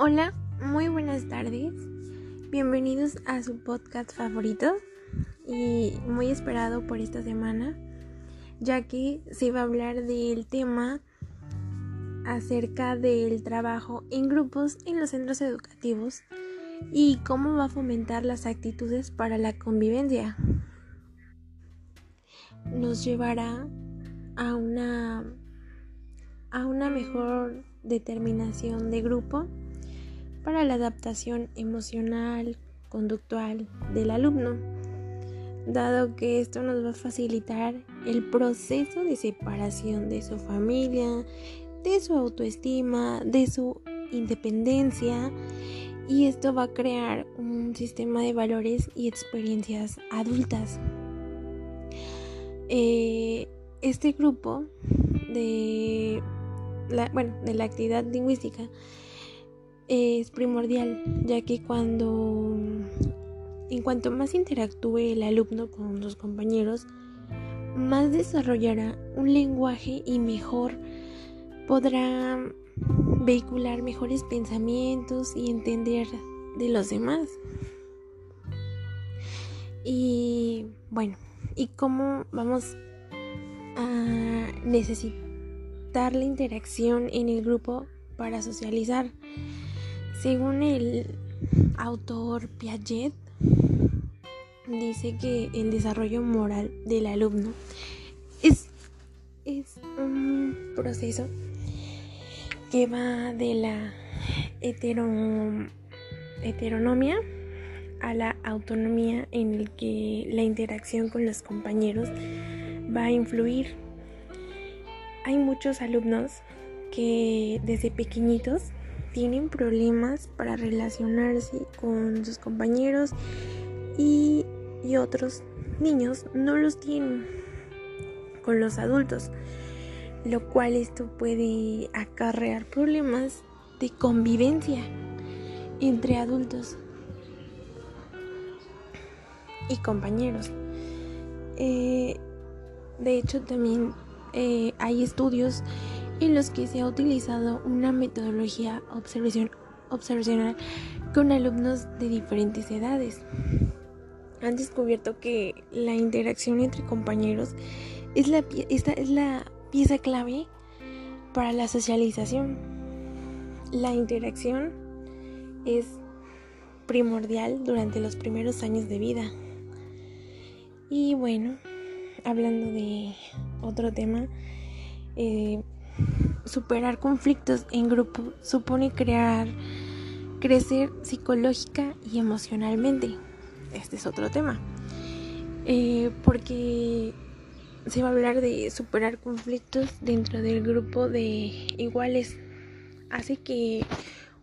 Hola, muy buenas tardes. Bienvenidos a su podcast favorito y muy esperado por esta semana, ya que se va a hablar del tema acerca del trabajo en grupos en los centros educativos y cómo va a fomentar las actitudes para la convivencia. Nos llevará a una a una mejor determinación de grupo para la adaptación emocional, conductual del alumno, dado que esto nos va a facilitar el proceso de separación de su familia, de su autoestima, de su independencia y esto va a crear un sistema de valores y experiencias adultas. Eh, este grupo de la, bueno, de la actividad lingüística es primordial, ya que cuando, en cuanto más interactúe el alumno con sus compañeros, más desarrollará un lenguaje y mejor podrá vehicular mejores pensamientos y entender de los demás. Y bueno, ¿y cómo vamos a necesitar la interacción en el grupo para socializar? Según el autor Piaget, dice que el desarrollo moral del alumno es, es un proceso que va de la heteronomia a la autonomía en el que la interacción con los compañeros va a influir. Hay muchos alumnos que desde pequeñitos tienen problemas para relacionarse con sus compañeros y, otros niños no los tienen con los adultos, lo cual esto puede acarrear problemas de convivencia entre adultos y compañeros. Eh, de hecho, también eh, hay estudios en los que se ha utilizado una metodología observacional con alumnos de diferentes edades. Han descubierto que la interacción entre compañeros es la, esta es la pieza clave para la socialización. La interacción es primordial durante los primeros años de vida. Y bueno, hablando de otro tema, eh, superar conflictos en grupo supone crear, crecer psicológica y emocionalmente. Este es otro tema. Eh, porque se va a hablar de superar conflictos dentro del grupo de iguales. Hace que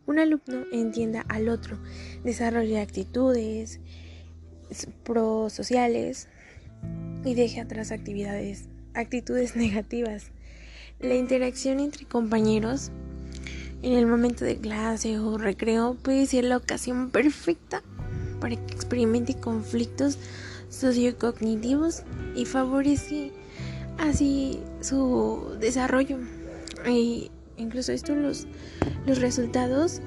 un alumno entienda al otro, desarrolle actitudes prosociales y deje atrás actividades, actitudes negativas. La interacción entre compañeros en el momento de clase o recreo puede ser la ocasión perfecta para que experimente conflictos sociocognitivos y favorece así su desarrollo. Y incluso esto los, los resultados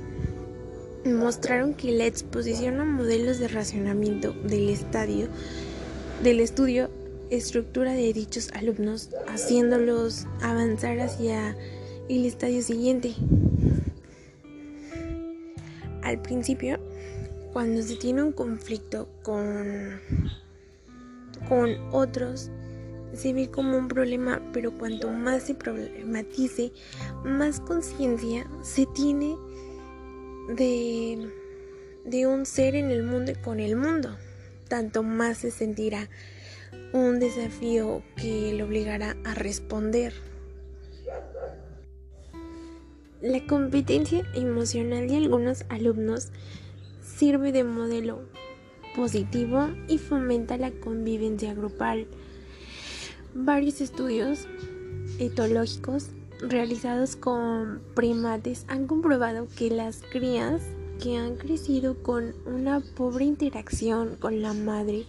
mostraron que la exposición a modelos de racionamiento del estadio del estudio estructura de dichos alumnos, haciéndolos avanzar hacia el estadio siguiente. Al principio, cuando se tiene un conflicto con, con otros, se ve como un problema, pero cuanto más se problematice, más conciencia se tiene de, de un ser en el mundo y con el mundo, tanto más se sentirá un desafío que le obligará a responder. La competencia emocional de algunos alumnos sirve de modelo positivo y fomenta la convivencia grupal. Varios estudios etológicos realizados con primates han comprobado que las crías que han crecido con una pobre interacción con la madre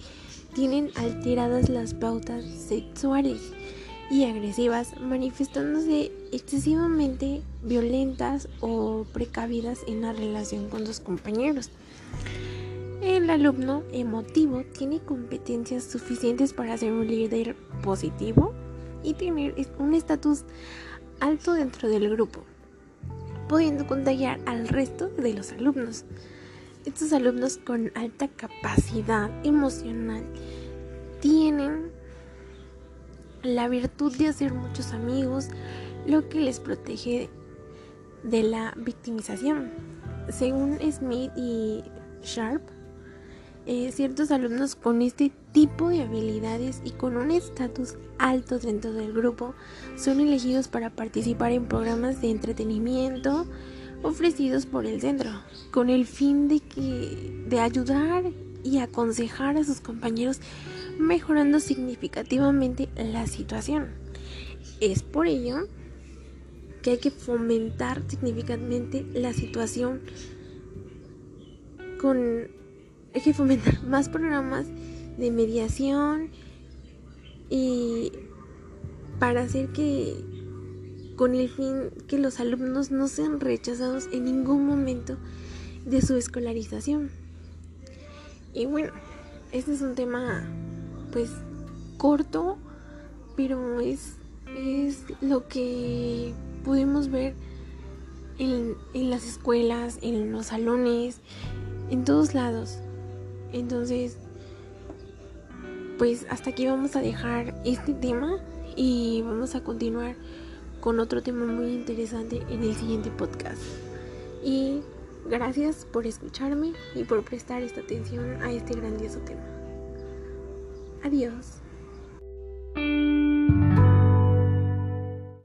tienen alteradas las pautas sexuales y agresivas, manifestándose excesivamente violentas o precavidas en la relación con sus compañeros. El alumno emotivo tiene competencias suficientes para ser un líder positivo y tener un estatus alto dentro del grupo, pudiendo contagiar al resto de los alumnos. Estos alumnos con alta capacidad emocional tienen la virtud de hacer muchos amigos, lo que les protege de la victimización. Según Smith y Sharp, eh, ciertos alumnos con este tipo de habilidades y con un estatus alto dentro del grupo son elegidos para participar en programas de entretenimiento ofrecidos por el centro, con el fin de, que, de ayudar y aconsejar a sus compañeros mejorando significativamente la situación. Es por ello que hay que fomentar significativamente la situación con hay que fomentar más programas de mediación y para hacer que con el fin que los alumnos no sean rechazados en ningún momento de su escolarización. Y bueno, este es un tema pues corto, pero es, es lo que podemos ver en, en las escuelas, en los salones, en todos lados. Entonces, pues hasta aquí vamos a dejar este tema y vamos a continuar con otro tema muy interesante en el siguiente podcast. Y gracias por escucharme y por prestar esta atención a este grandioso tema. Adiós.